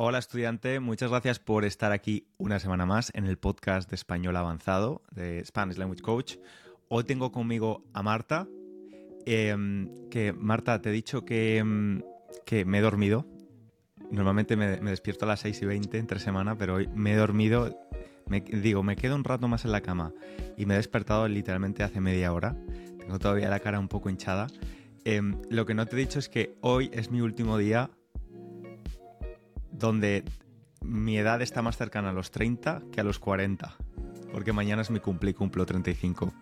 Hola estudiante, muchas gracias por estar aquí una semana más en el podcast de español avanzado de Spanish Language Coach. Hoy tengo conmigo a Marta. Em, que Marta, te he dicho que, em, que me he dormido. Normalmente me, despierto a las 6 y 20 entre semana, pero hoy me he dormido. Me, digo, me quedo un rato más en la cama y me he despertado literalmente hace media hora. Tengo todavía la cara un poco hinchada. Em, lo que no te he dicho es que hoy es mi último día donde mi edad está más cercana a los 30 que a los 40. Porque mañana es mi cumple y cumplo 35.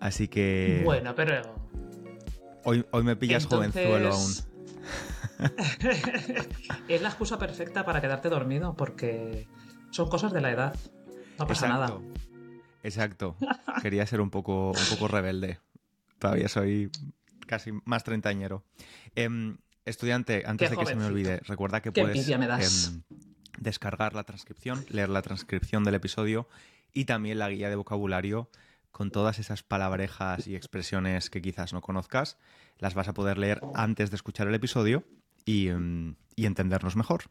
Así que. Bueno, pero. Hoy, hoy me pillas jovenzuelo aún. es la excusa perfecta para quedarte dormido, porque son cosas de la edad. No pasa nada. Exacto. Quería ser un poco, un poco rebelde. Todavía soy casi más treintañero. Eh, Estudiante, antes de que se me olvide, recuerda que puedes em, descargar la transcripción, leer la transcripción del episodio y también la guía de vocabulario con todas esas palabrejas y expresiones que quizás no conozcas. Las vas a poder leer antes de escuchar el episodio y, em, entendernos mejor.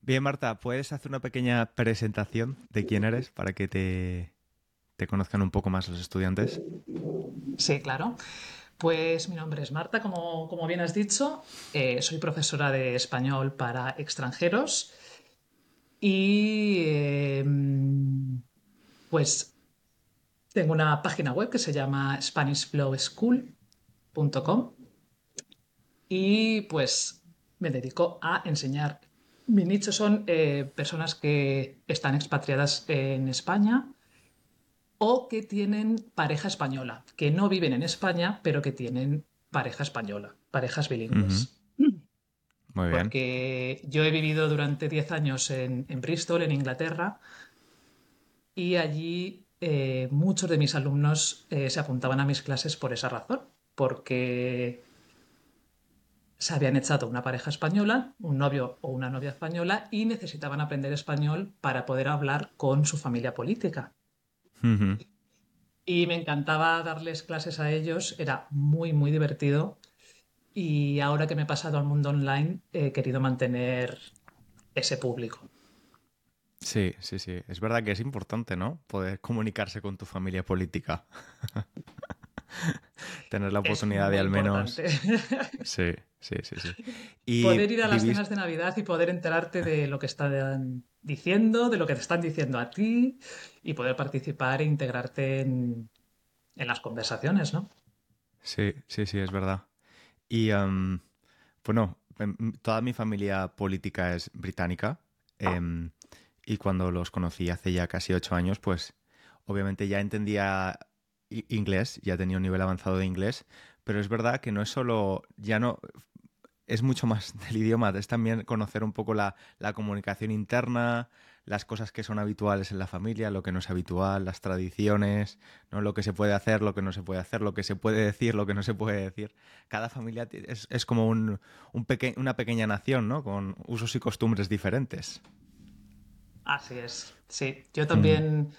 Bien, Marta, ¿puedes hacer una pequeña presentación de quién eres para que te, te conozcan un poco más los estudiantes? Sí, claro. Pues mi nombre es Marta, como, como bien has dicho. Eh, soy profesora de español para extranjeros. Y em, pues tengo una página web que se llama SpanishFlowSchool.com. Y pues me dedico a enseñar. Mi nicho son eh, personas que están expatriadas en España o que tienen pareja española, que no viven en España, pero que tienen pareja española, parejas bilingües. Muy bien. Porque yo he vivido durante 10 años en, Bristol, en Inglaterra, y allí eh, muchos de mis alumnos eh, se apuntaban a mis clases por esa razón, porque se habían echado una pareja española, un novio o una novia española, y necesitaban aprender español para poder hablar con su familia política. Y me encantaba darles clases a ellos, era muy, muy divertido. Y ahora que me he pasado al mundo online, he querido mantener ese público. Sí, sí, sí. Es verdad que es importante, ¿no? Poder comunicarse con tu familia política. Tener la oportunidad de al menos. Sí, sí, sí, sí. Y poder ir a las cenas de Navidad y poder enterarte de lo que están diciendo, de lo que te están diciendo a ti y poder participar e integrarte en, las conversaciones, ¿no? Sí, sí, sí, es verdad. Y bueno, em, toda mi familia política es británica. Em, y cuando los conocí hace ya casi ocho años, pues obviamente ya entendía inglés, ya tenía un nivel avanzado de inglés, pero es verdad que no es solo, ya no, es mucho más del idioma, es también conocer un poco la, comunicación interna, las cosas que son habituales en la familia, lo que no es habitual, las tradiciones, ¿no? lo que se puede hacer, lo que no se puede hacer, lo que se puede decir, lo que no se puede decir. Cada familia es, como un, un una pequeña nación, ¿no? Con usos y costumbres diferentes. Así es, sí. Yo también,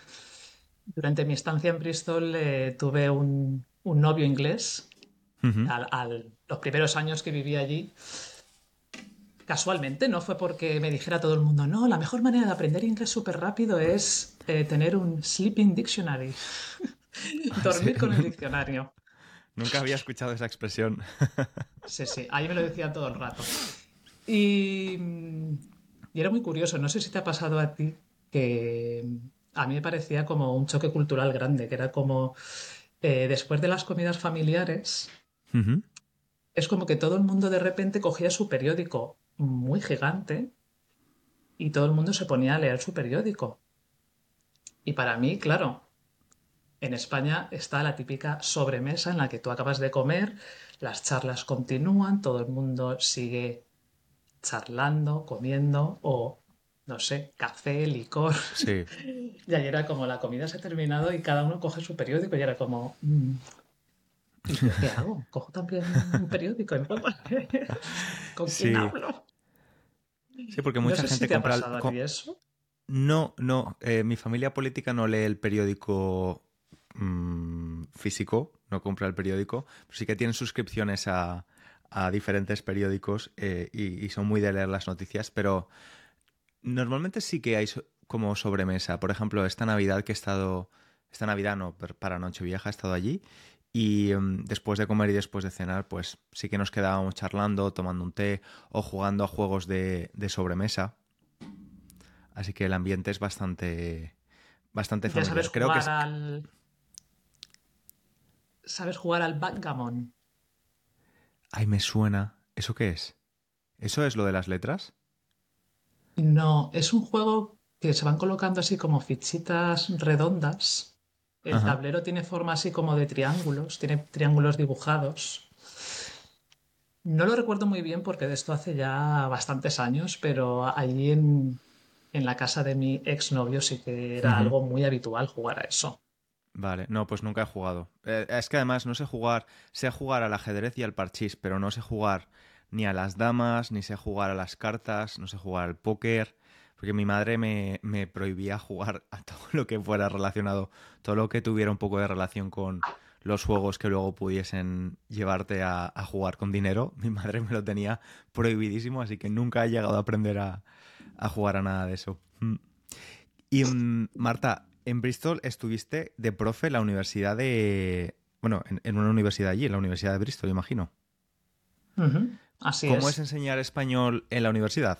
durante mi estancia en Bristol, eh, tuve un, un novio inglés al, los primeros años que viví allí, casualmente, no fue porque me dijera todo el mundo, no, la mejor manera de aprender inglés súper rápido es eh, tener un sleeping dictionary, dormir con el diccionario. Nunca había escuchado esa expresión. sí, sí, ahí me lo decían todo el rato. Y, y era muy curioso, no sé si te ha pasado a ti que a mí me parecía como un choque cultural grande, que era como eh, después de las comidas familiares, es como que todo el mundo de repente cogía su periódico muy gigante y todo el mundo se ponía a leer su periódico. Y para mí, claro, en España está la típica sobremesa en la que tú acabas de comer, las charlas continúan, todo el mundo sigue charlando, comiendo o, no sé, café, licor. Sí. y ayer era como la comida se ha terminado y cada uno coge su periódico y era como, qué hago? ¿Cojo también un periódico? ¿Con quién hablo? Sí, porque mucha gente compra. eso? No, no. Eh, mi familia política no lee el periódico mm, físico, no compra el periódico, pero sí que tienen suscripciones a, a diferentes periódicos eh, y, son muy de leer las noticias, pero normalmente sí que hay como sobremesa. Por ejemplo, esta Navidad que he estado, esta Navidad no, para Nochevieja he estado allí y em, después de comer y después de cenar, pues sí que nos quedábamos charlando, tomando un té o jugando a juegos de, sobremesa. Así que el ambiente es bastante, bastante familiar. Sabes Creo jugar que al... ¿Sabes jugar al backgammon? Ay, me suena. ¿Eso qué es? ¿Eso es lo de las letras? No, es un juego que se van colocando así como fichitas redondas el tablero tiene forma así como de triángulos, tiene triángulos dibujados. No lo recuerdo muy bien porque de esto hace ya bastantes años, pero allí en, la casa de mi exnovio sí que era algo muy habitual jugar a eso. Vale, no, pues nunca he jugado. Eh, es que además no sé jugar, sé jugar al ajedrez y al parchís, pero no sé jugar ni a las damas, ni sé jugar a las cartas, no sé jugar al póker porque mi madre me, prohibía jugar a todo lo que fuera relacionado, todo lo que tuviera un poco de relación con los juegos que luego pudiesen llevarte a, jugar con dinero. Mi madre me lo tenía prohibidísimo, así que nunca he llegado a aprender a, jugar a nada de eso. Mm. Y mm, Marta, en Bristol estuviste de profe en la universidad de... Bueno, en, una universidad allí, en la Universidad de Bristol, imagino. Así ¿Cómo es enseñar español en la universidad?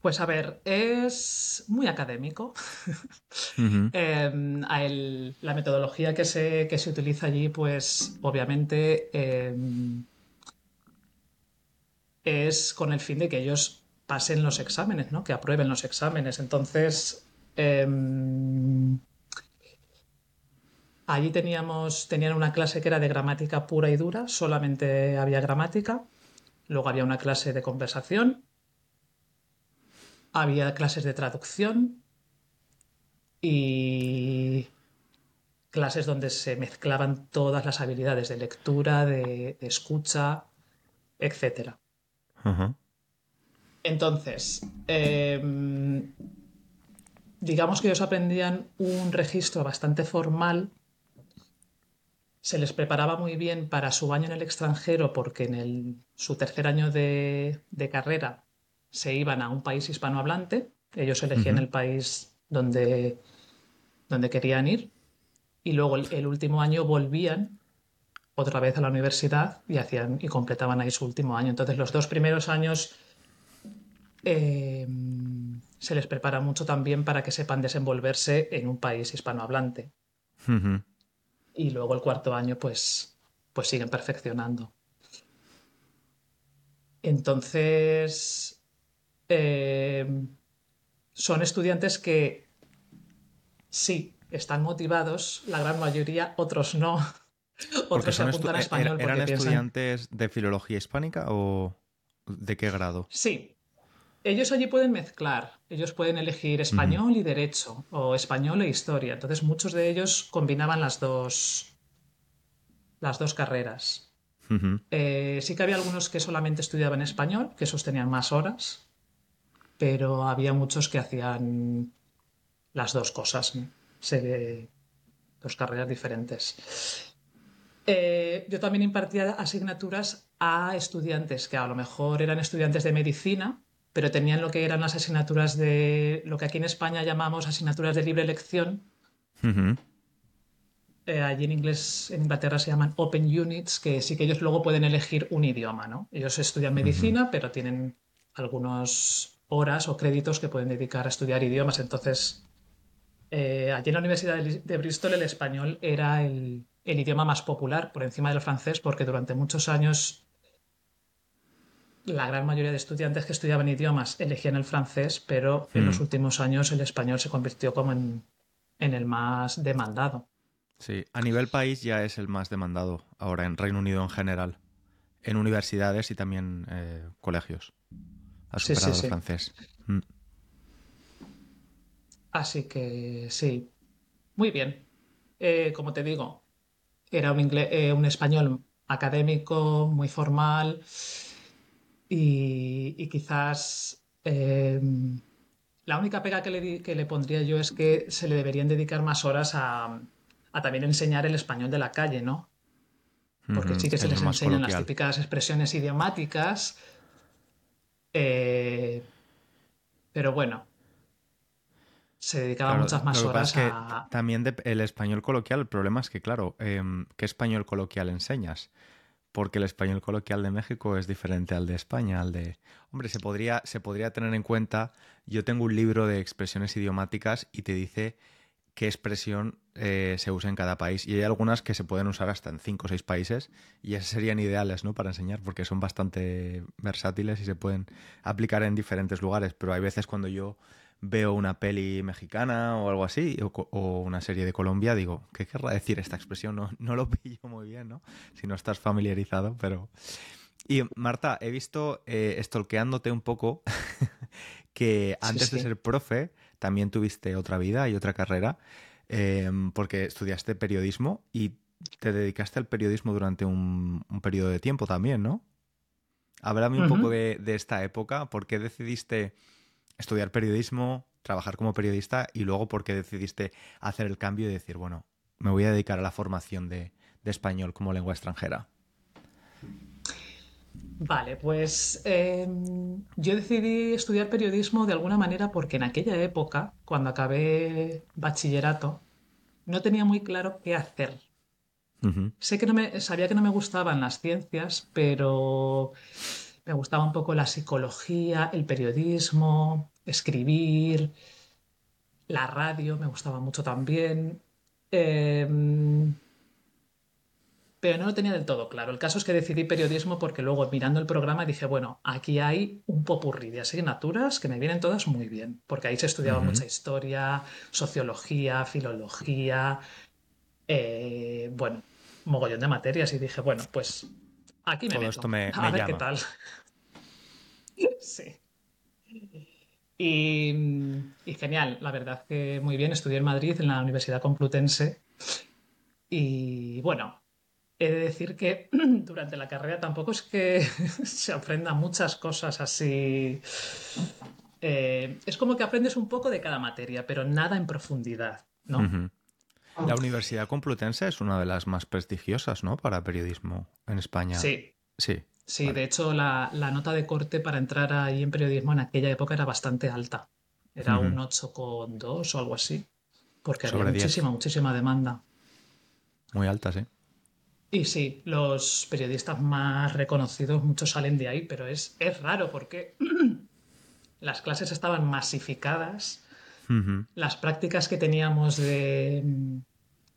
Pues a ver, es muy académico. Em, la metodología que se, que se, utiliza allí, pues obviamente em, es con el fin de que ellos pasen los exámenes, ¿no? Que aprueben los exámenes. Entonces, em, allí teníamos, tenían una clase que era de gramática pura y dura, solamente había gramática. Luego había una clase de conversación había clases de traducción y clases donde se mezclaban todas las habilidades de lectura, de, escucha, etc. Entonces, em, digamos que ellos aprendían un registro bastante formal. Se les preparaba muy bien para su año en el extranjero porque en su tercer año de carrera se iban a un país hispanohablante, ellos elegían el país donde, donde querían ir y luego el, último año volvían otra vez a la universidad y hacían y completaban ahí su último año. Entonces los dos primeros años em, se les prepara mucho también para que sepan desenvolverse en un país hispanohablante. Y luego el cuarto año pues, pues siguen perfeccionando. Entonces, eh, son estudiantes que sí, están motivados, la gran mayoría, otros no. Otros se apuntan a español ¿Eran estudiantes de filología hispánica o de qué grado? Sí. Ellos allí pueden mezclar. Ellos pueden elegir español y derecho, o español e historia. Entonces, muchos de ellos combinaban las dos, las dos carreras. Eh, sí que había algunos que solamente estudiaban español, que esos tenían más horas, pero había muchos que hacían las dos cosas, Se dos carreras diferentes. Eh, yo también impartía asignaturas a estudiantes que a lo mejor eran estudiantes de medicina, pero tenían lo que eran las asignaturas de lo que aquí en España llamamos asignaturas de libre elección. Eh, allí en inglés, en Inglaterra se llaman Open Units, que sí que ellos luego pueden elegir un idioma, ¿no? Ellos estudian medicina, pero tienen algunos horas o créditos que pueden dedicar a estudiar idiomas. Entonces, eh, allí en la Universidad de Bristol el español era el, idioma más popular por encima del francés porque durante muchos años la gran mayoría de estudiantes que estudiaban idiomas elegían el francés, pero en los mm. últimos años el español se convirtió como en, el más demandado. Sí, a nivel país ya es el más demandado ahora en Reino Unido en general, en universidades y también eh, colegios ha superado el francés. Mm. Así que sí, muy bien. Eh, como te digo, era un, eh, un español académico, muy formal y, quizás em, la única pega que le, que le, pondría yo es que se le deberían dedicar más horas a, también enseñar el español de la calle, ¿no? porque sí que se es les enseñan las típicas expresiones idiomáticas, eh, pero bueno, se dedicaba Claro, muchas más horas es que a... también de- el español coloquial, el problema es que, claro, em, ¿qué español coloquial enseñas? Porque el español coloquial de México es diferente al de España, al de... Hombre, se podría, se podría tener en cuenta, yo tengo un libro de expresiones idiomáticas y te dice qué expresión eh, se usa en cada país. Y hay algunas que se pueden usar hasta en cinco o seis países y esas serían ideales, ¿no? Para enseñar, porque son bastante versátiles y se pueden aplicar en diferentes lugares. Pero hay veces cuando yo veo una peli mexicana o algo así, o, una serie de Colombia, digo, ¿qué querrá decir esta expresión? No, no lo pillo muy bien, ¿no? Si no estás familiarizado, pero... Y Marta, he visto, eh, stalkeándote un poco, que Sí, antes de ser profe también tuviste otra vida y otra carrera, eh, porque estudiaste periodismo y te dedicaste al periodismo durante un, un periodo de tiempo también, ¿no? Háblame un poco de, de esta época, ¿por qué decidiste estudiar periodismo, trabajar como periodista y luego por qué decidiste hacer el cambio y decir, bueno, me voy a dedicar a la formación de, de español como lengua extranjera? Vale, pues eh, yo decidí estudiar periodismo de alguna manera porque en aquella época, cuando acabé bachillerato, no tenía muy claro qué hacer. Sé que no me, sabía que no me gustaban las ciencias, pero me gustaba un poco la psicología, el periodismo, escribir, la radio, me gustaba mucho también. Em, pero no lo tenía del todo claro. El caso es que decidí periodismo porque luego mirando el programa dije, bueno, aquí hay un popurrí de asignaturas que me vienen todas muy bien, porque ahí se estudiaba mucha historia, sociología, filología, eh, bueno, mogollón de materias y dije, bueno, pues aquí me Todo meto, esto me, a ver qué tal. Sí. Y, y genial, la verdad que muy bien. Estudié en Madrid, en la Universidad Complutense. Y bueno, he de decir que durante la carrera tampoco es que se aprenda muchas cosas así. Eh, es como que aprendes un poco de cada materia, pero nada en profundidad, ¿no? La Universidad Complutense es una de las más prestigiosas, ¿no? Para periodismo en España. Sí, Sí, sí, vale. de hecho la, la nota de corte para entrar ahí en periodismo en aquella época era bastante alta. Era un Ujú. 8,2 o algo así, porque había Sobre 10. muchísima, muchísima demanda. Muy altas, ¿eh? Y sí, los periodistas más reconocidos, muchos salen de ahí, pero es, es raro porque las clases estaban masificadas, las prácticas que teníamos de, mm,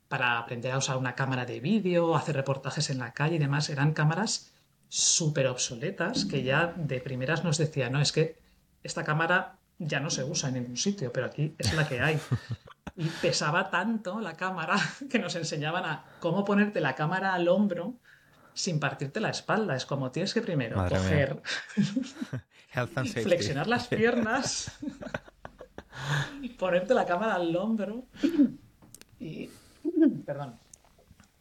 para aprender a usar una cámara de vídeo, hacer reportajes en la calle y demás, eran cámaras súper obsoletas que ya de primeras nos decían, no, es que esta cámara ya no se usa en ningún sitio, pero aquí es la que hay. Y pesaba tanto la cámara que nos enseñaban a cómo ponerte la cámara al hombro sin partirte la espalda. Es como tienes que primero Madre coger, Health and safety. flexionar las piernas, ponerte la cámara al hombro y... Perdón.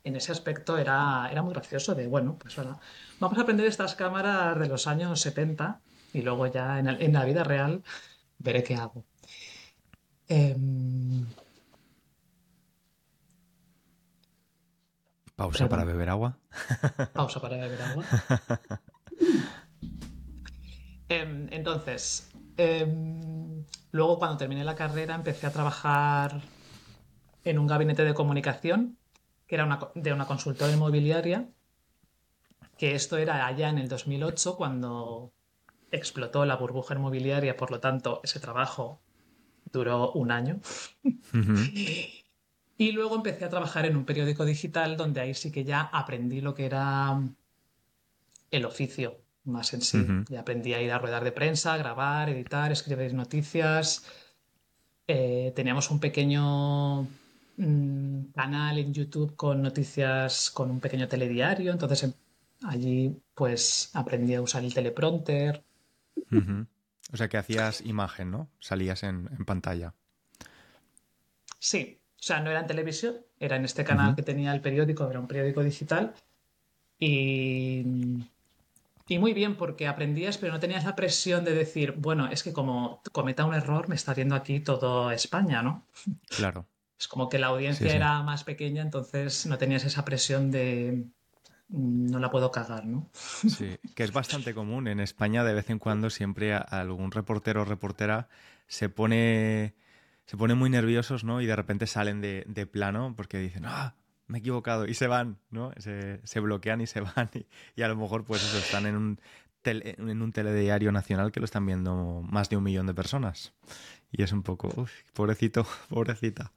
En ese aspecto era, era muy gracioso de, bueno, pues bueno, vamos a aprender estas cámaras de los años 70 y luego ya en, el- en la vida real veré qué hago. Em, Pausa para beber agua. Pausa para beber agua. Em, entonces, em, luego cuando terminé la carrera empecé a trabajar en un gabinete de comunicación, que era una de una consultora inmobiliaria, que esto era allá en el 2008 cuando explotó la burbuja inmobiliaria, por lo tanto ese trabajo duró un año. Y luego empecé a trabajar en un periódico digital donde ahí sí que ya aprendí lo que era el oficio más en sí. Ujú. Y aprendí a ir a ruedar de prensa, grabar, editar, escribir noticias. Eh, teníamos un pequeño mm, canal en YouTube con noticias, con un pequeño telediario. Entonces em- allí pues aprendí a usar el teleprompter. O sea que hacías imagen, ¿no? Salías en, en pantalla. Sí, o sea, no era en televisión, era en este canal que tenía el periódico, era un periódico digital. Y, y muy bien, porque aprendías, pero no tenías la presión de decir, bueno, es que como cometa un error, me está viendo aquí todo España, ¿no? Claro. Es como que la audiencia Sí, sí. era más pequeña, entonces no tenías esa presión de, no la puedo cagar, ¿no? Sí, que es bastante común. En España de vez en cuando siempre algún reportero o reportera se pone, se pone muy nerviosos, ¿no? Y de repente salen de, plano porque dicen, ah, me he equivocado y se van, ¿no? Se, bloquean y se van y, a lo mejor pues eso, están en un, en un telediario nacional que lo están viendo más de un millón de personas. Y es un poco, uff, pobrecito, pobrecita.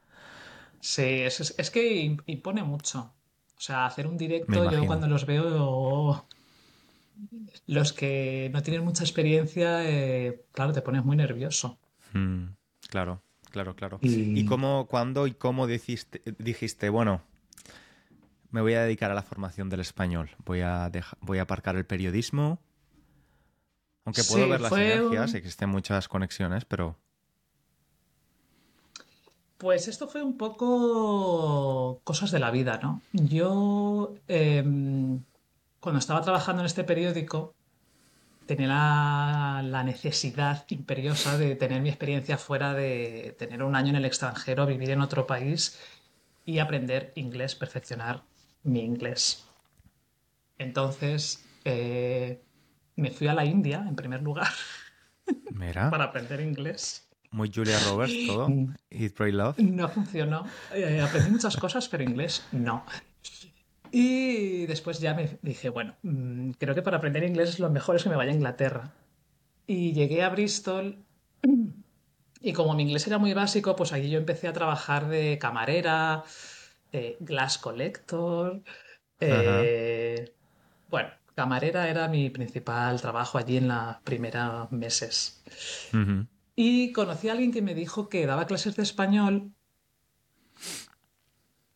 Sí, es, es que impone mucho. O sea, hacer un directo, yo cuando los veo, los que no tienen mucha experiencia, eh, claro, te pones muy nervioso. Mm, claro, claro, claro. ¿Y, cómo, cuándo y cómo dijiste, dijiste, bueno, me voy a dedicar a la formación del español, voy a, voy a aparcar el periodismo? Aunque puedo ver las sinergias, existen muchas conexiones, pero... Pues esto fue un poco cosas de la vida, ¿no? Yo, em, cuando estaba trabajando en este periódico, tenía la, necesidad imperiosa de tener mi experiencia fuera, de tener un año en el extranjero, vivir en otro país y aprender inglés, perfeccionar mi inglés. Entonces, eh, me fui a la India, en primer lugar, para aprender inglés. Muy Julia Roberts todo. Eat, Pray, Love. No funcionó. Eh, aprendí muchas cosas, pero inglés no. Y después ya me dije, bueno, mm, creo que para aprender inglés lo mejor es que me vaya a Inglaterra. Y llegué a Bristol y como mi inglés era muy básico, pues allí yo empecé a trabajar de camarera, de glass collector. Eh, bueno, camarera era mi principal trabajo allí en los primeros meses. Y conocí a alguien que me dijo que daba clases de español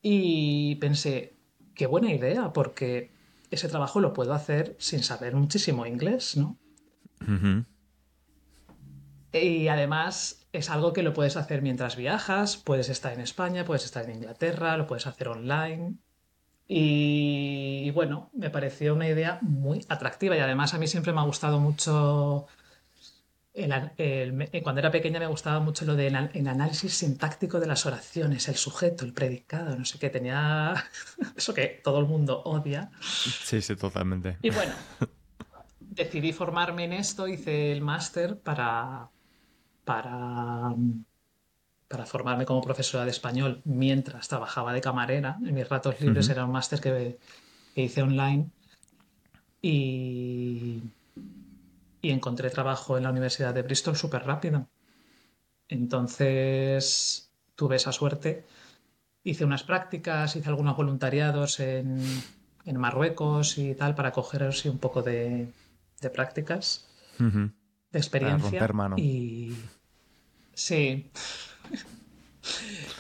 y pensé, qué buena idea, porque ese trabajo lo puedo hacer sin saber muchísimo inglés, ¿no? Y además es algo que lo puedes hacer mientras viajas, puedes estar en España, puedes estar en Inglaterra, lo puedes hacer online. Y bueno, me pareció una idea muy atractiva y además a mí siempre me ha gustado mucho eh, cuando era pequeña me gustaba mucho lo del análisis sintáctico de las oraciones, el sujeto, el predicado, no sé qué, tenía eso que todo el mundo odia. Sí, sí, totalmente. Y bueno, decidí formarme en esto, hice el máster para, para, para formarme como profesora de español mientras trabajaba de camarera. En mis ratos libres era un máster que hice online. Y y encontré trabajo en la Universidad de Bristol súper rápido. Entonces tuve esa suerte. Hice unas prácticas, hice algunos voluntariados en, Marruecos y tal para coger así un poco de, prácticas, de experiencia. Y sí.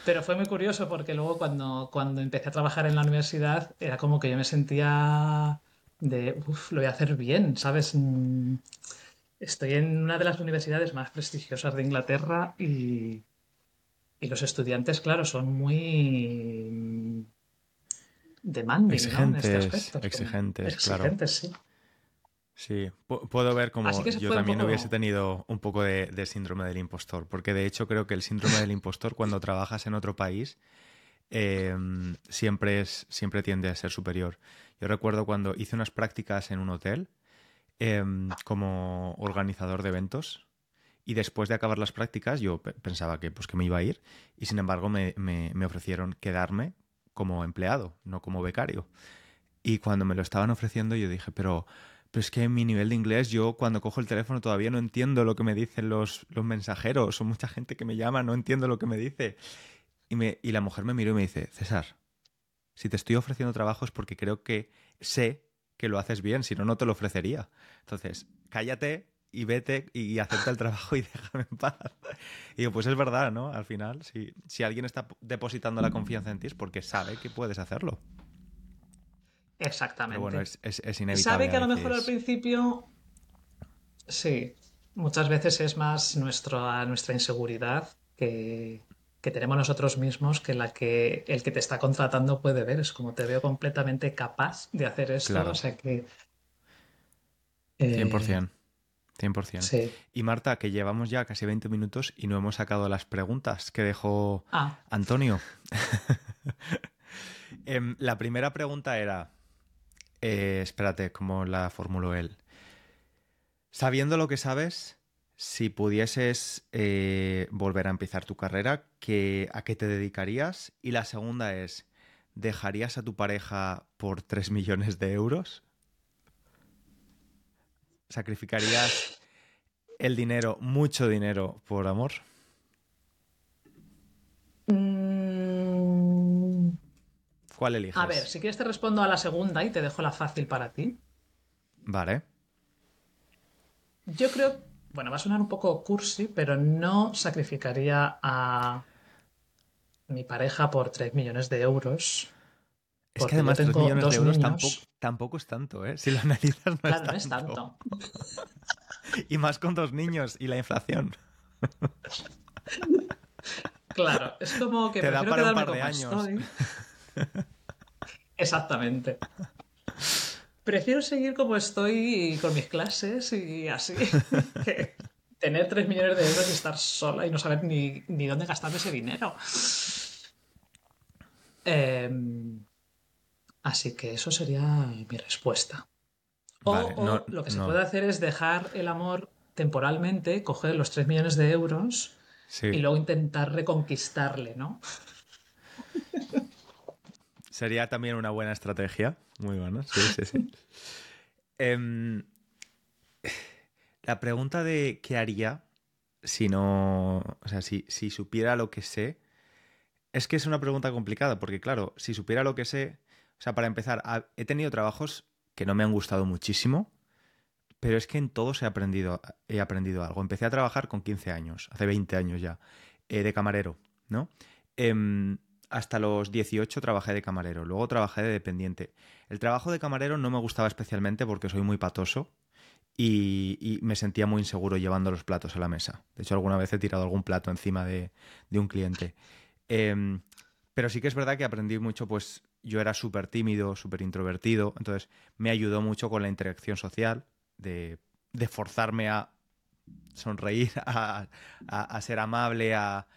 Pero fue muy curioso porque luego cuando, cuando empecé a trabajar en la universidad era como que yo me sentía de, uff, lo voy a hacer bien, ¿sabes? Mm, estoy en una de las universidades más prestigiosas de Inglaterra y, y los estudiantes, claro, son muy demanding exigentes, ¿no? en este aspecto. Exigentes, claro. Exigentes, sí. Sí, puedo ver como yo también hubiese tenido un poco de, síndrome del impostor, porque de hecho creo que el síndrome del impostor cuando trabajas en otro país em, siempre, es, siempre tiende a ser superior. Yo recuerdo cuando hice unas prácticas en un hotel em, como organizador de eventos y después de acabar las prácticas yo pensaba que, pues, que me iba a ir y sin embargo me, ofrecieron quedarme como empleado, no como becario. Y cuando me lo estaban ofreciendo yo dije, pero, pero es que en mi nivel de inglés yo cuando cojo el teléfono todavía no entiendo lo que me dicen los, los mensajeros o mucha gente que me llama, no entiendo lo que me dice. Y, me, y la mujer me miró y me dice, César, si te estoy ofreciendo trabajo es porque creo que sé que lo haces bien, si no, no te lo ofrecería. Entonces, cállate y vete y acepta el trabajo y déjame en paz. Y digo, pues es verdad, ¿no? Al final, si, si alguien está depositando la confianza en ti es porque sabe que puedes hacerlo. Exactamente. Pero bueno, es, inevitable. Sabe que a lo mejor al principio, sí, muchas veces es más nuestra inseguridad que, que tenemos nosotros mismos que la que el que te está contratando puede ver. Es como te veo completamente capaz de hacer esto. O sea que. 100%. 100%. Sí. Y Marta, que llevamos ya casi 20 minutos y no hemos sacado las preguntas que dejó ah. Antonio. Em, la primera pregunta era, Eh, espérate, ¿cómo la formuló él? Sabiendo lo que sabes, si pudieses eh, volver a empezar tu carrera, ¿qué, ¿a qué te dedicarías? Y la segunda es, ¿dejarías a tu pareja por 3 millones de euros? ¿Sacrificarías el dinero, mucho dinero, por amor? Mm, ¿Cuál eliges? a ver, si quieres te respondo a la segunda y te dejo la fácil para ti. Vale. Yo creo, bueno, va a sonar un poco cursi, pero no sacrificaría a mi pareja por 3 millones de euros. Es que además yo 3 tengo millones de euros tampoco, tampoco es tanto, ¿eh? Si lo analizas no, Claro, es, no es tanto. tanto. Y más con dos niños y la inflación. Claro, es como que Te da para un par de años. estoy. Exactamente. Prefiero seguir como estoy con mis clases y así. que tener 3 millones de euros y estar sola y no saber ni, ni dónde gastarme ese dinero. Em, así que eso sería mi respuesta. O, Vale, o lo que se no. puede hacer es dejar el amor temporalmente, coger los 3 millones de euros Sí. y luego intentar reconquistarle, ¿no? Sería también una buena estrategia. Muy buena, sí, sí, sí. Em, la pregunta de qué haría si no. O sea, si, si supiera lo que sé. Es que es una pregunta complicada, porque claro, si supiera lo que sé. O sea, para empezar, he tenido trabajos que no me han gustado muchísimo, pero es que en todos he aprendido, he aprendido algo. Empecé a trabajar con 15 años, hace 20 años ya, eh, de camarero, ¿no? Em, hasta los 18 trabajé de camarero, luego trabajé de dependiente. El trabajo de camarero no me gustaba especialmente porque soy muy patoso y, y me sentía muy inseguro llevando los platos a la mesa. De hecho, alguna vez he tirado algún plato encima de, un cliente. Em, pero sí que es verdad que aprendí mucho, pues yo era súper tímido, súper introvertido, entonces me ayudó mucho con la interacción social, de, de forzarme a sonreír, a- a ser amable, a,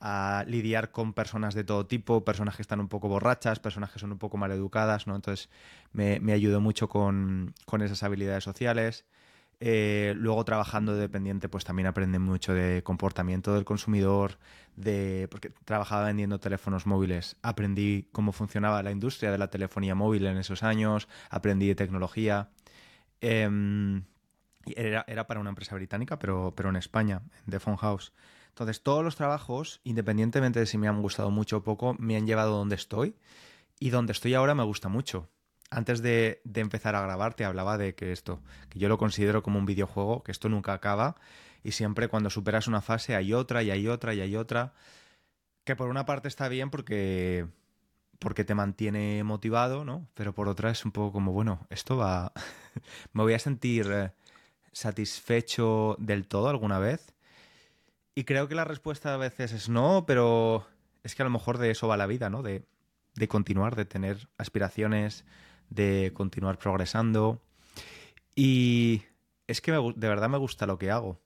a lidiar con personas de todo tipo, personas que están un poco borrachas, personas que son un poco mal educadas, ¿no? Entonces me, me ayudó mucho con, con esas habilidades sociales. Eh, luego trabajando de dependiente, pues también aprendí mucho de comportamiento del consumidor, de porque trabajaba vendiendo teléfonos móviles, aprendí cómo funcionaba la industria de la telefonía móvil en esos años, aprendí de tecnología. Em, era, era para una empresa británica, pero, pero en España, The Phone House. Entonces, todos los trabajos, independientemente de si me han gustado mucho o poco, me han llevado donde estoy. Y donde estoy ahora me gusta mucho. Antes de, de empezar a grabar te hablaba de que esto, que yo lo considero como un videojuego, que esto nunca acaba y siempre cuando superas una fase hay otra y hay otra y hay otra, que por una parte está bien porque porque te mantiene motivado, ¿no? Pero por otra es un poco como, bueno, esto va me voy a sentir eh, satisfecho del todo alguna vez. Y creo que la respuesta a veces es no, pero es que a lo mejor de eso va la vida, ¿no? De, de continuar, de tener aspiraciones, de continuar progresando. Y es que de verdad me gusta lo que hago.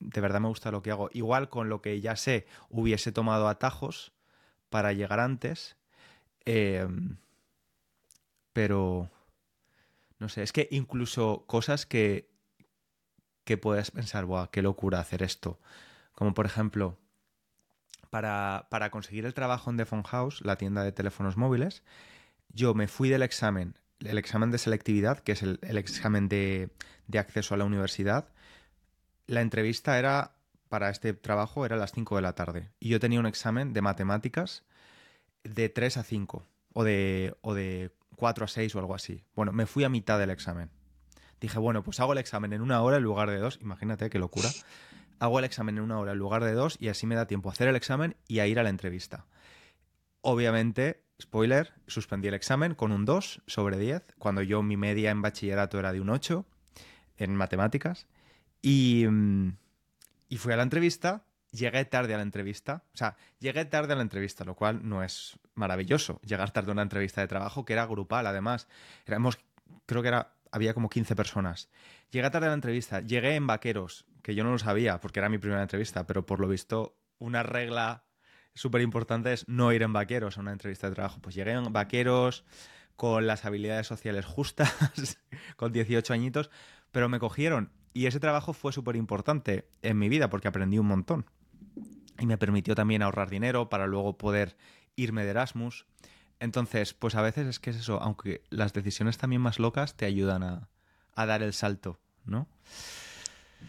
De verdad me gusta lo que hago. Igual con lo que ya sé, hubiese tomado atajos para llegar antes. eh, pero no sé, es que incluso cosas que, que puedes pensar, ¡buah, qué locura hacer esto! Como por ejemplo, para, para conseguir el trabajo en The Phone House, la tienda de teléfonos móviles, yo me fui del examen, el examen de selectividad, que es el, el examen de, de acceso a la universidad. La entrevista era, para este trabajo, era a las 5 de la tarde. Y yo tenía un examen de matemáticas de 3 a 5, o de, o de 4 a 6 o algo así. Bueno, me fui a mitad del examen. Dije, bueno, pues hago el examen en una hora en lugar de dos. Imagínate qué locura. Hago el examen en una hora en lugar de dos y así me da tiempo a hacer el examen y a ir a la entrevista. Obviamente, spoiler, suspendí el examen con un 2 sobre 10, cuando yo mi media en bachillerato era de un 8 en matemáticas. Y, mm, y fui a la entrevista, llegué tarde a la entrevista. O sea, llegué tarde a la entrevista, lo cual no es maravilloso. Llegar tarde a una entrevista de trabajo que era grupal, además. Éramos, creo que era, había como 15 personas. Llegué tarde a la entrevista, llegué en vaqueros, que yo no lo sabía porque era mi primera entrevista, pero por lo visto una regla súper importante es no ir en vaqueros a una entrevista de trabajo. Pues llegué en vaqueros, con las habilidades sociales justas, con 18 añitos, pero me cogieron y ese trabajo fue súper importante en mi vida porque aprendí un montón. Y me permitió también ahorrar dinero para luego poder irme de Erasmus. Entonces, pues a veces es que es eso, aunque las decisiones también más locas te ayudan a, dar el salto, ¿no?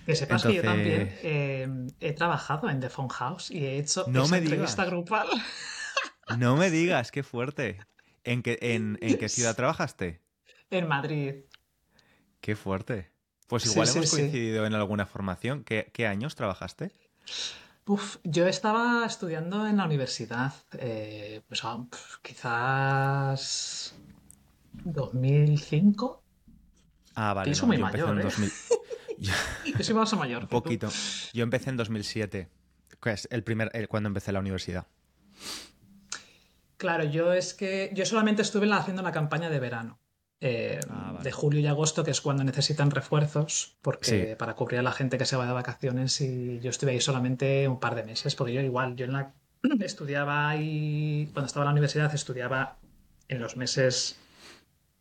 Que sepas que yo también eh, he trabajado en The Phone House y he hecho no esa me entrevista digas. grupal. No me digas, qué fuerte. ¿En qué, en, qué ciudad trabajaste? En Madrid. Qué fuerte. Pues igual hemos coincidido en alguna formación. ¿Qué, ¿Qué, años trabajaste? Uf, yo estaba estudiando en la universidad, eh, pues ah, quizás 2005. Ah, vale. Yo soy muy mayor, ¿eh? yo... soy más mayor. Un poquito. Yo empecé en 2007, que es el primer, cuando empecé la universidad. Claro, yo es que yo solamente estuve haciendo la campaña de verano. Eh, ah, de julio y agosto, que es cuando necesitan refuerzos, porque para cubrir a la gente que se va de vacaciones y yo estuve ahí solamente un par de meses, porque yo igual, yo en la estudiaba y cuando estaba en la universidad estudiaba en los meses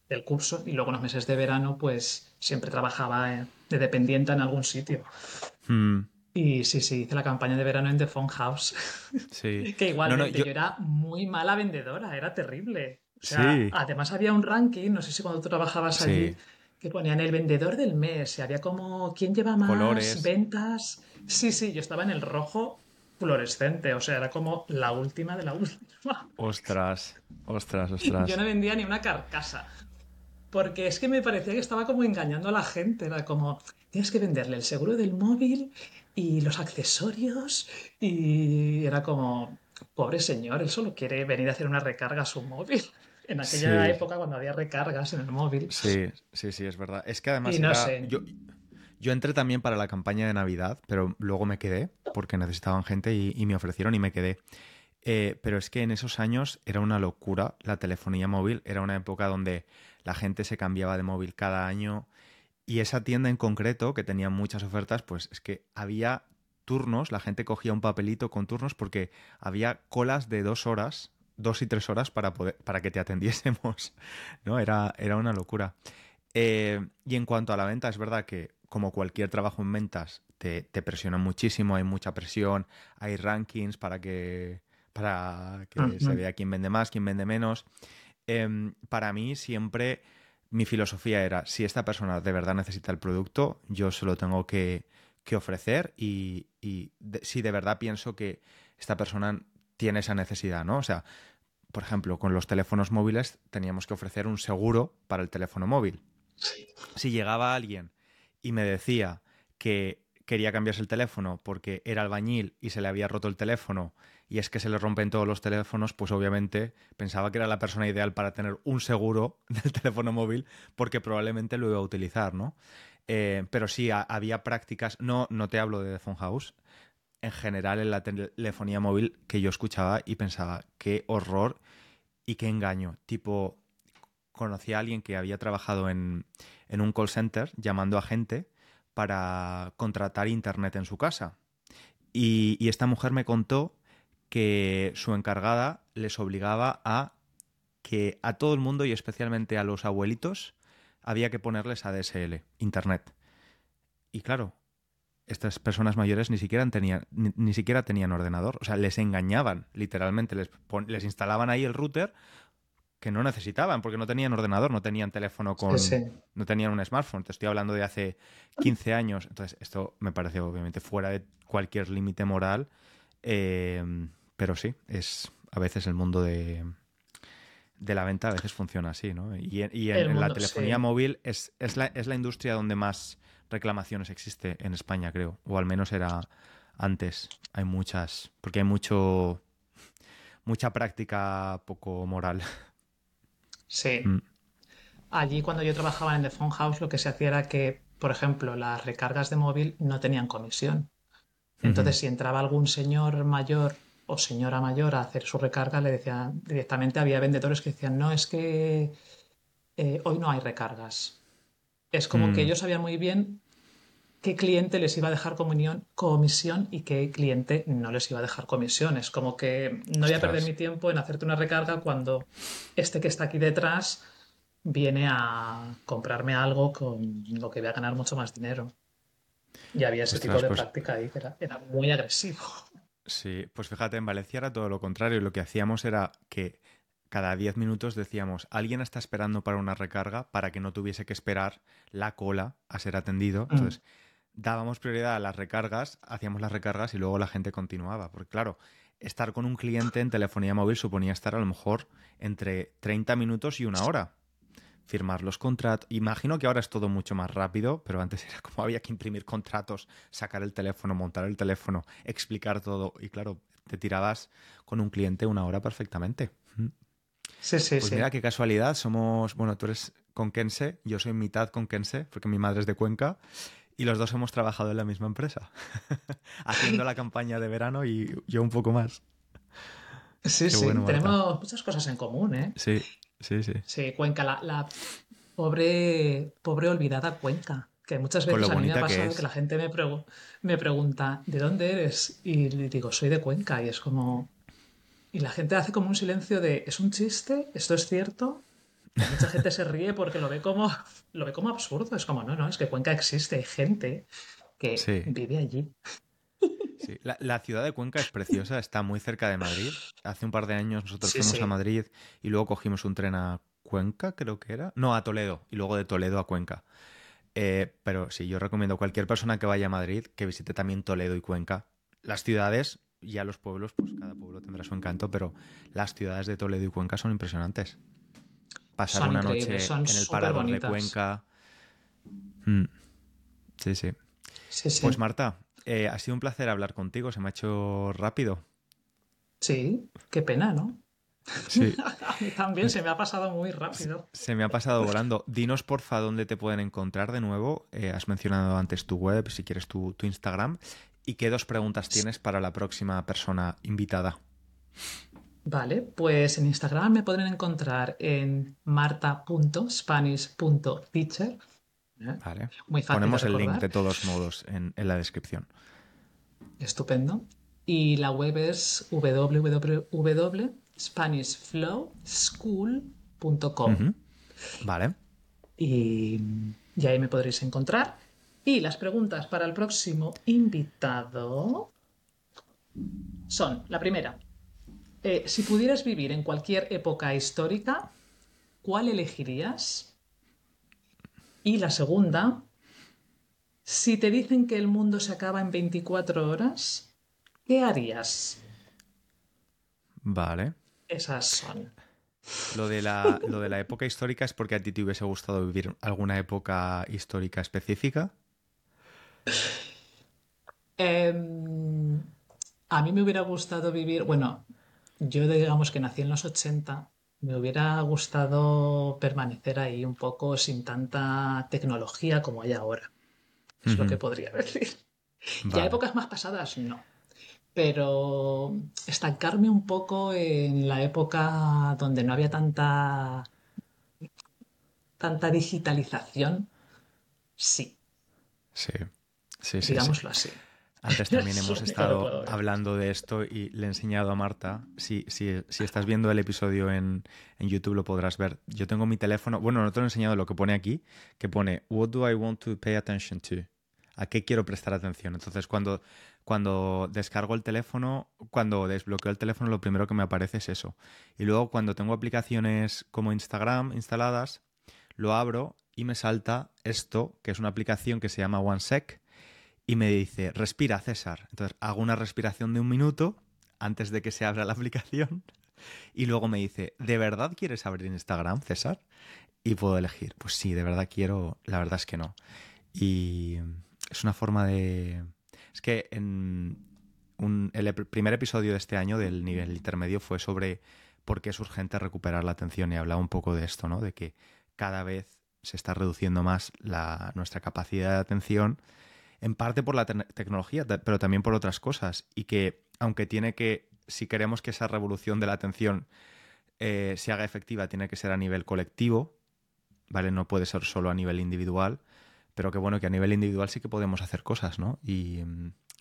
del curso y luego en los meses de verano pues siempre trabajaba de dependiente en algún sitio. Hmm. Y sí, sí, hice la campaña de verano en The Phone House. Sí. que igualmente yo... era muy mala vendedora, era terrible. O sea, además había un ranking, no sé si cuando tú trabajabas allí, que ponían el vendedor del mes, y había como quién lleva más ventas. Sí, sí, yo estaba en el rojo fluorescente, o sea, era como la última de la última. Ostras, ostras, ostras. Yo no vendía ni una carcasa. Porque es que me parecía que estaba como engañando a la gente. Era como, tienes que venderle el seguro del móvil y los accesorios. Y era como, pobre señor, él solo quiere venir a hacer una recarga a su móvil. En aquella época cuando había recargas en el móvil. Sí, sí, sí, es verdad. Es que además yo, yo, entré también para la campaña de Navidad, pero luego me quedé porque necesitaban gente y, me ofrecieron y me quedé. Eh, pero es que en esos años era una locura la telefonía móvil. Era una época donde la gente se cambiaba de móvil cada año. Y esa tienda en concreto, que tenía muchas ofertas, pues es que había turnos, la gente cogía un papelito con turnos porque había colas de dos horas, dos y tres horas para, poder, para que te atendiésemos, ¿no? Era, era una locura. Eh, y en cuanto a la venta, es verdad que como cualquier trabajo en ventas, te, te presionan muchísimo, hay mucha presión, hay rankings para que, para que se vea quién vende más, quién vende menos. Em, para mí siempre mi filosofía era, si esta persona de verdad necesita el producto, yo se lo tengo que, que ofrecer y, si de verdad pienso que esta persona tiene esa necesidad, ¿no? O sea, por ejemplo, con los teléfonos móviles teníamos que ofrecer un seguro para el teléfono móvil. Si llegaba alguien y me decía que quería cambiarse el teléfono porque era albañil y se le había roto el teléfono y es que se le rompen todos los teléfonos, pues obviamente pensaba que era la persona ideal para tener un seguro del teléfono móvil porque probablemente lo iba a utilizar, ¿no? Eh, pero sí, había prácticas, no, no te hablo de The Phone House, en general en la telefonía móvil que yo escuchaba y pensaba, qué horror y qué engaño. Tipo, conocí a alguien que había trabajado en, en un call center llamando a gente para contratar internet en su casa. Y, y, esta mujer me contó que su encargada les obligaba a que a todo el mundo y especialmente a los abuelitos había que ponerles ADSL, Internet. Y claro, estas personas mayores ni siquiera tenían, ni, siquiera tenían ordenador. O sea, les engañaban, literalmente. Les, les, instalaban ahí el router que no necesitaban, porque no tenían ordenador, no tenían teléfono con... No tenían un smartphone. Te estoy hablando de hace 15 años. Entonces, esto me parece obviamente fuera de cualquier límite moral. Eh, pero sí, es a veces el mundo de, de la venta a veces funciona así, ¿no? Y, en, la telefonía móvil es, es, la, es la industria donde más reclamaciones existe en España, creo. O al menos era antes. Hay muchas. Porque hay mucho. mucha práctica poco moral. Sí. Mm. Allí cuando yo trabajaba en The Phone House lo que se hacía era que, por ejemplo, las recargas de móvil no tenían comisión. Entonces, si entraba algún señor mayor o señora mayor a hacer su recarga, le decían directamente, había vendedores que decían, no, es que eh, hoy no hay recargas. Es como que mm. ellos sabían muy bien qué cliente les iba a dejar comisión y qué cliente no les iba a dejar comisión. Es como que no voy a perder mi tiempo en hacerte una recarga cuando este que está aquí detrás viene a comprarme algo con lo que voy a ganar mucho más dinero. Y había ese tipo de pues práctica ahí que era, era muy agresivo. Sí, pues fíjate, en Valencia era todo lo contrario. Lo que hacíamos era que cada 10 minutos decíamos, alguien está esperando para una recarga para que no tuviese que esperar la cola a ser atendido. Mm. Dábamos prioridad a las recargas, hacíamos las recargas y luego la gente continuaba. Porque claro, estar con un cliente en telefonía móvil suponía estar a lo mejor entre 30 minutos y una hora. Firmar los contratos. Imagino que ahora es todo mucho más rápido, pero antes era como había que imprimir contratos, sacar el teléfono, montar el teléfono, explicar todo. Y claro, te tirabas con un cliente una hora perfectamente. Sí, sí, pues mira qué casualidad, somos, bueno, tú eres conquense, yo soy mitad conquense, porque mi madre es de Cuenca, y los dos hemos trabajado en la misma empresa, haciendo la campaña de verano y yo un poco más. Sí, sí, tenemos muchas cosas en común, ¿eh? Sí, sí, sí. Sí, Cuenca, la, pobre, pobre olvidada Cuenca. Que muchas veces a mí me ha pasado que, la gente me, me pregunta, ¿de dónde eres? Y le digo, soy de Cuenca. Y es como, y la gente hace como un silencio de, ¿es un chiste? ¿Esto es cierto? Mucha gente se ríe porque lo ve como lo ve como absurdo. Es como, no, no, es que Cuenca existe, hay gente que vive allí. Sí. La, ciudad de Cuenca es preciosa, está muy cerca de Madrid. Hace un par de años nosotros fuimos a Madrid y luego cogimos un tren a Cuenca, creo que era. No, a Toledo, y luego de Toledo a Cuenca. Eh, pero sí, yo recomiendo a cualquier persona que vaya a Madrid que visite también Toledo y Cuenca. Las ciudades ya los pueblos, pues cada pueblo tendrá su encanto, pero las ciudades de Toledo y Cuenca son impresionantes. Pasar una noche en el parador de Cuenca. Mm. Sí, sí, Pues Marta, eh, ha sido un placer hablar contigo, se me ha hecho rápido. Sí, qué pena, ¿no? Sí. a mí también se me ha pasado muy rápido. Se me ha pasado volando. Dinos, porfa, dónde te pueden encontrar de nuevo. Eh, has mencionado antes tu web, si quieres tu, tu Instagram. ¿Y qué dos preguntas tienes para la próxima persona invitada? Vale, pues en Instagram me podrán encontrar en marta.spanish.teacher. Vale. Muy fácil Ponemos el link de todos modos en, la descripción. Estupendo. Y la web es www.spanishflowschool.com. Vale. Y, y ahí me podréis encontrar. Y las preguntas para el próximo invitado son, la primera, eh, si pudieras vivir en cualquier época histórica, ¿cuál elegirías? Y la segunda, si te dicen que el mundo se acaba en 24 horas, ¿qué harías? Vale. Esas son. Lo de, la, lo de la época histórica es porque a ti te hubiese gustado vivir alguna época histórica específica. Em, a mí me hubiera gustado vivir, bueno, yo digamos que nací en los 80, me hubiera gustado permanecer ahí un poco sin tanta tecnología como hay ahora. Es lo que podría decir. Ya épocas más pasadas, no. Pero estancarme un poco en la época donde no había tanta tanta digitalización, sí. Sí. Sí, sí, Digámoslo así. Antes también hemos estado hablando de esto y le he enseñado a Marta. Si, si, si estás viendo el episodio en, en, YouTube lo podrás ver. Yo tengo mi teléfono. Bueno, no te lo he enseñado lo que pone aquí, que pone What do I want to pay attention to? ¿A qué quiero prestar atención? Entonces, cuando, cuando descargo el teléfono, cuando desbloqueo el teléfono, lo primero que me aparece es eso. Y luego, cuando tengo aplicaciones como Instagram instaladas, lo abro y me salta esto, que es una aplicación que se llama OneSec y me dice, respira César. Entonces hago una respiración de un minuto antes de que se abra la aplicación y luego me dice, ¿de verdad quieres abrir Instagram, César? Y puedo elegir, pues sí, de verdad quiero, la verdad es que no. Y es una forma de... Es que en el primer episodio de este año del nivel intermedio fue sobre por qué es urgente recuperar la atención y hablaba un poco de esto, ¿no? De que cada vez se está reduciendo más la, nuestra capacidad de atención en parte por la tecnología, pero también por otras cosas. Y que, aunque tiene que, si queremos que esa revolución de la atención eh, se haga efectiva, tiene que ser a nivel colectivo, ¿vale? No puede ser solo a nivel individual, pero que bueno, que a nivel individual sí que podemos hacer cosas, ¿no? Y,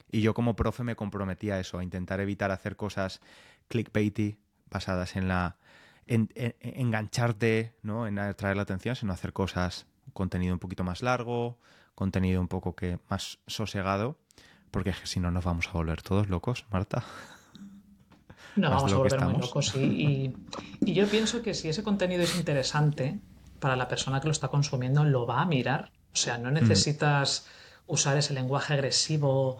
y yo como profe me comprometí a eso, a intentar evitar hacer cosas clickbaity, basadas en la, engancharte, ¿no? En atraer la atención, sino hacer cosas, contenido un poquito más largo, contenido un poco que más sosegado, porque si no nos vamos a volver todos locos, Marta. No, vamos a volver muy locos, sí. Y, yo pienso que si ese contenido es interesante para la persona que lo está consumiendo, lo va a mirar. O sea, no mm. necesitas usar ese lenguaje agresivo,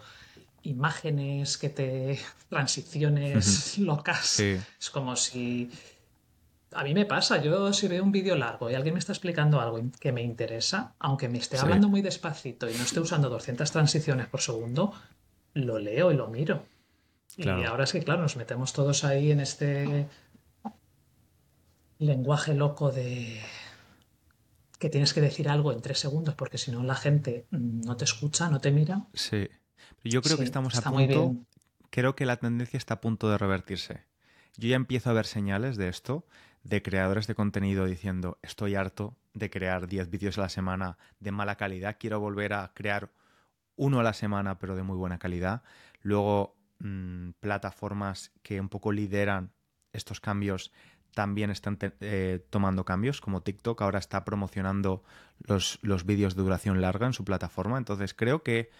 imágenes que te. transiciones locas. Es como si. A mí me pasa, yo si veo un vídeo largo y alguien me está explicando algo que me interesa, aunque me esté hablando muy despacito y no esté usando 200 transiciones por segundo, lo leo y lo miro. Y ahora es que, claro, nos metemos todos ahí en este lenguaje loco de que tienes que decir algo en tres segundos porque si no la gente no te escucha, no te mira. Sí. Yo creo que estamos a punto. Creo que la tendencia está a punto de revertirse. Yo ya empiezo a ver señales de esto, de creadores de contenido diciendo estoy harto de crear 10 vídeos a la semana de mala calidad, quiero volver a crear uno a la semana pero de muy buena calidad. Luego Mm, plataformas que un poco lideran estos cambios también están eh, tomando cambios, como TikTok ahora está promocionando los, los vídeos de duración larga en su plataforma. Entonces creo que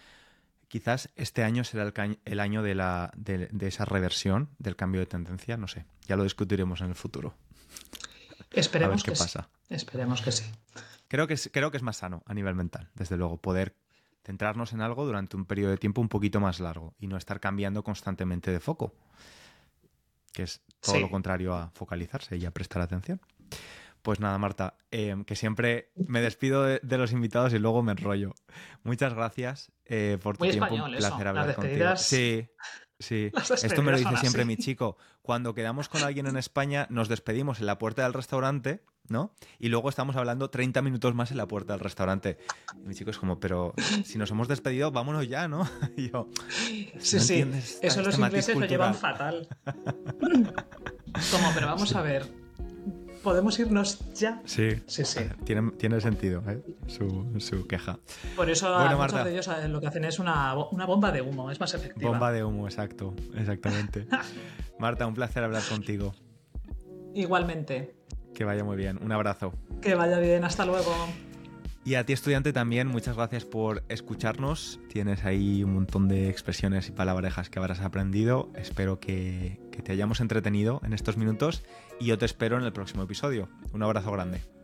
quizás este año será el, año de, la, de, esa reversión, del cambio de tendencia. No sé, ya lo discutiremos en el futuro. Esperemos qué que pasa. Esperemos que sí. Creo que, es, creo que es más sano a nivel mental, desde luego, poder centrarnos en algo durante un periodo de tiempo un poquito más largo y no estar cambiando constantemente de foco, que es todo lo contrario a focalizarse y a prestar atención. Pues nada, Marta, em, que siempre me despido de, los invitados y luego me enrollo. Muchas gracias eh, por tu tiempo. Un placer hablar contigo. Sí, Sí, esto me lo dice siempre mi chico. Cuando quedamos con alguien en España, nos despedimos en la puerta del restaurante, ¿no? Y luego estamos hablando 30 minutos más en la puerta del restaurante. Y mi chico es como, pero si nos hemos despedido, vámonos ya, ¿no? Y yo, sí, sí, eso los ingleses lo llevan fatal. como, pero vamos a ver, ¿Podemos irnos ya? Sí, sí, sí. Tiene, tiene sentido ¿eh? su, queja. Por eso muchos de ellos eh, lo que hacen es una, bomba de humo, es más efectiva. Bomba de humo, exacto, exactamente. Marta, un placer hablar contigo. Igualmente. Que vaya muy bien, un abrazo. Que vaya bien, hasta luego. Y a ti estudiante también, muchas gracias por escucharnos. Tienes ahí un montón de expresiones y palabrejas que habrás aprendido. Espero que, que te hayamos entretenido en estos minutos y yo te espero en el próximo episodio. Un abrazo grande.